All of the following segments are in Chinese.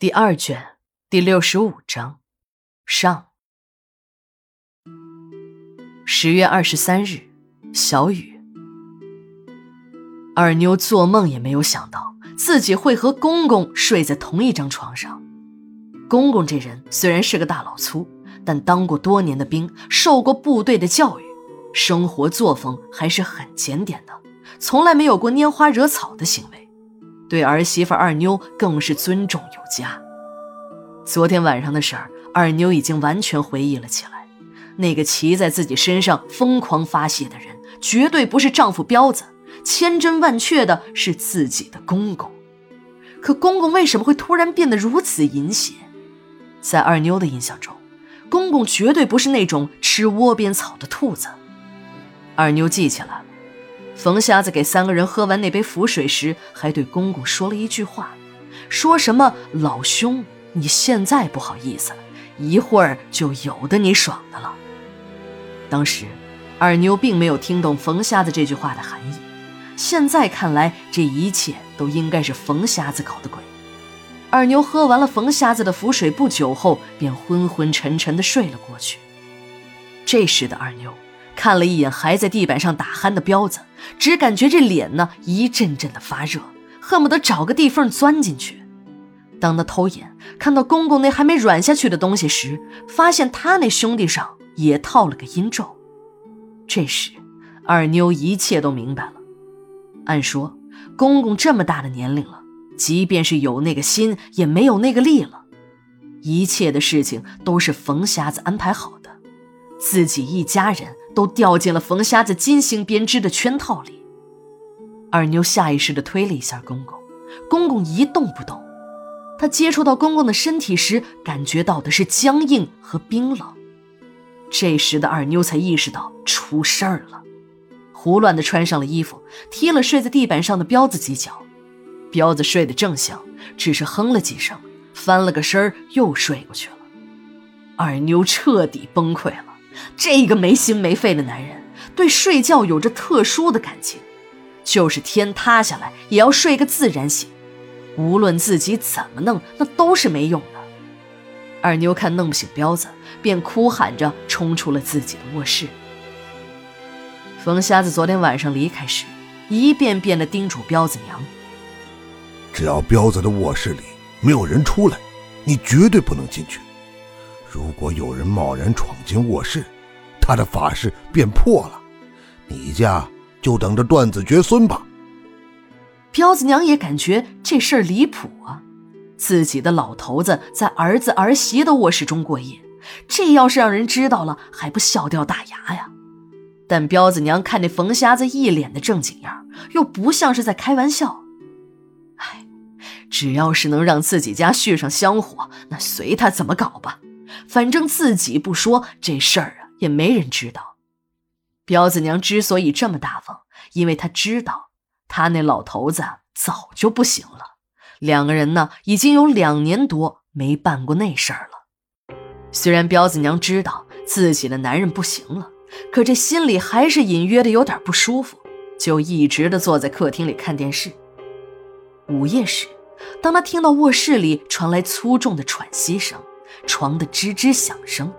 第二卷第六十五章上。十月二十三日，小雨。二妞做梦也没有想到自己会和公公睡在同一张床上。公公这人虽然是个大老粗，但当过多年的兵，受过部队的教育，生活作风还是很检点的，从来没有过拈花惹草的行为。对儿媳妇二妞更是尊重有加。昨天晚上的事儿，二妞已经完全回忆了起来。那个骑在自己身上疯狂发泄的人，绝对不是丈夫彪子，千真万确的是自己的公公。可公公为什么会突然变得如此淫邪？在二妞的印象中，公公绝对不是那种吃窝边草的兔子。二妞记起来了。冯瞎子给三个人喝完那杯符水时，还对公公说了一句话，说什么“老兄，你现在不好意思了，一会儿就有的你爽的了。”当时，二妞并没有听懂冯瞎子这句话的含义。现在看来，这一切都应该是冯瞎子搞的鬼。二妞喝完了冯瞎子的符水，不久后便昏昏沉沉地睡了过去。这时的二妞。看了一眼还在地板上打鼾的彪子，只感觉这脸呢一阵阵的发热，恨不得找个地缝钻进去。当他偷眼看到公公那还没软下去的东西时，发现他那兄弟上也套了个阴咒。这时，二妞一切都明白了。按说，公公这么大的年龄了，即便是有那个心，也没有那个力了。一切的事情都是冯瞎子安排好的，自己一家人。都掉进了冯瞎子精心编织的圈套里。二妞下意识地推了一下公公，公公一动不动。她接触到公公的身体时，感觉到的是僵硬和冰冷。这时的二妞才意识到出事儿了，胡乱地穿上了衣服，踢了睡在地板上的彪子几脚。彪子睡得正香，只是哼了几声，翻了个身又睡过去了。二妞彻底崩溃了。这个没心没肺的男人对睡觉有着特殊的感情，就是天塌下来也要睡个自然醒，无论自己怎么弄，那都是没用的。二妞看弄不醒彪子，便哭喊着冲出了自己的卧室。冯瞎子昨天晚上离开时，一遍遍地叮嘱彪子娘：“只要彪子的卧室里没有人出来，你绝对不能进去。”如果有人贸然闯进卧室，他的法事便破了，你家就等着断子绝孙吧。彪子娘也感觉这事儿离谱啊，自己的老头子在儿子儿媳的卧室中过夜，这要是让人知道了，还不笑掉大牙呀？但彪子娘看那冯瞎子一脸的正经样，又不像是在开玩笑。哎，只要是能让自己家续上香火，那随他怎么搞吧。反正自己不说这事儿啊，也没人知道。彪子娘之所以这么大方，因为她知道她那老头子早就不行了。两个人呢，已经有两年多没办过那事儿了。虽然彪子娘知道自己的男人不行了，可这心里还是隐约的有点不舒服，就一直的坐在客厅里看电视。午夜时，当他听到卧室里传来粗重的喘息声。床的吱吱响声，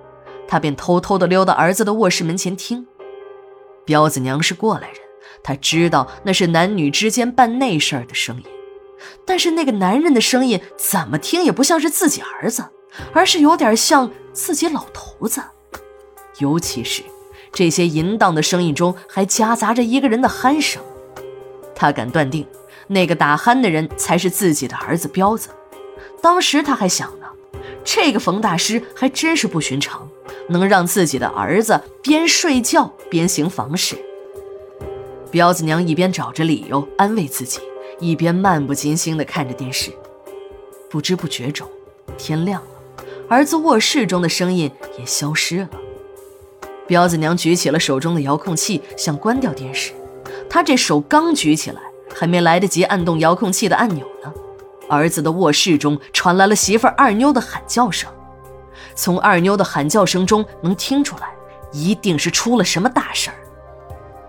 他便偷偷地溜到儿子的卧室门前听。彪子娘是过来人，他知道那是男女之间办内事儿的声音，但是那个男人的声音怎么听也不像是自己儿子，而是有点像自己老头子。尤其是这些淫荡的声音中还夹杂着一个人的鼾声，他敢断定，那个打鼾的人才是自己的儿子彪子。当时他还想。这个冯大师还真是不寻常，能让自己的儿子边睡觉边行房事。彪子娘一边找着理由安慰自己，一边漫不经心地看着电视。不知不觉中，天亮了，儿子卧室中的声音也消失了。彪子娘举起了手中的遥控器，想关掉电视。她这手刚举起来，还没来得及按动遥控器的按钮呢。儿子的卧室中传来了媳妇二妞的喊叫声，从二妞的喊叫声中能听出来，一定是出了什么大事儿。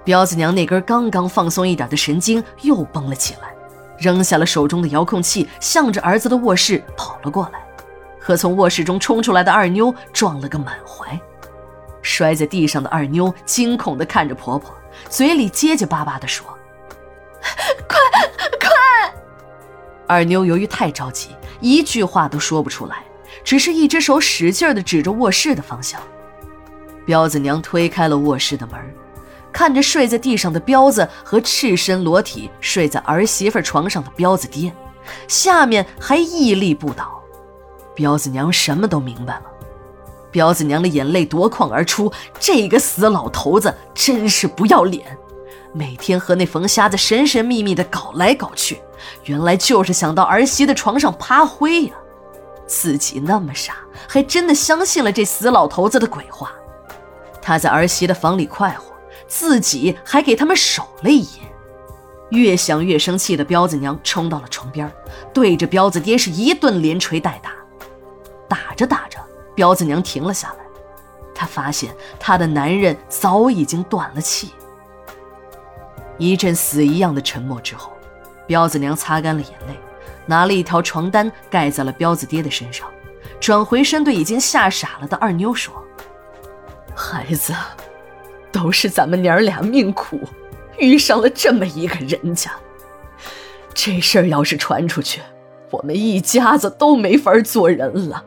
彪子娘那根刚刚放松一点的神经又绷了起来，扔下了手中的遥控器，向着儿子的卧室跑了过来，和从卧室中冲出来的二妞撞了个满怀。摔在地上的二妞惊恐地看着婆婆，嘴里结结巴巴地说：“二妞由于太着急，一句话都说不出来，只是一只手使劲地指着卧室的方向。彪子娘推开了卧室的门。看着睡在地上的彪子和赤身裸体睡在儿媳妇床上的彪子爹，下面还屹立不倒。彪子娘什么都明白了，彪子娘的眼泪夺眶而出。这个死老头子真是不要脸，每天和那冯瞎子神神秘秘的搞来搞去，原来就是想到儿媳的床上趴灰呀！自己那么傻，还真的相信了这死老头子的鬼话。他在儿媳的房里快活。自己还给他们守了一夜，越想越生气的彪子娘冲到了床边，对着彪子爹是一顿连锤带打。打着打着，彪子娘停了下来，她发现她的男人早已经断了气。一阵死一样的沉默之后，彪子娘擦干了眼泪，拿了一条床单盖在了彪子爹的身上，转回身对已经吓傻了的二妞说：“孩子。”都是咱们娘俩命苦，遇上了这么一个人家。这事儿要是传出去，我们一家子都没法做人了。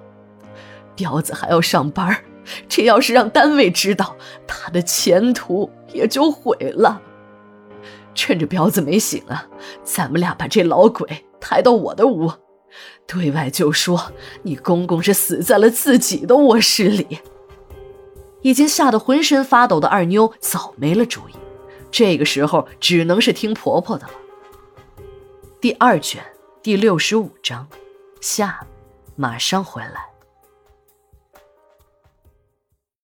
彪子还要上班，这要是让单位知道，他的前途也就毁了。趁着彪子没醒啊，咱们俩把这老鬼抬到我的屋，对外就说你公公是死在了自己的卧室里。已经吓得浑身发抖的二妞早没了主意，这个时候只能是听婆婆的了。第二卷第六十五章，下，马上回来。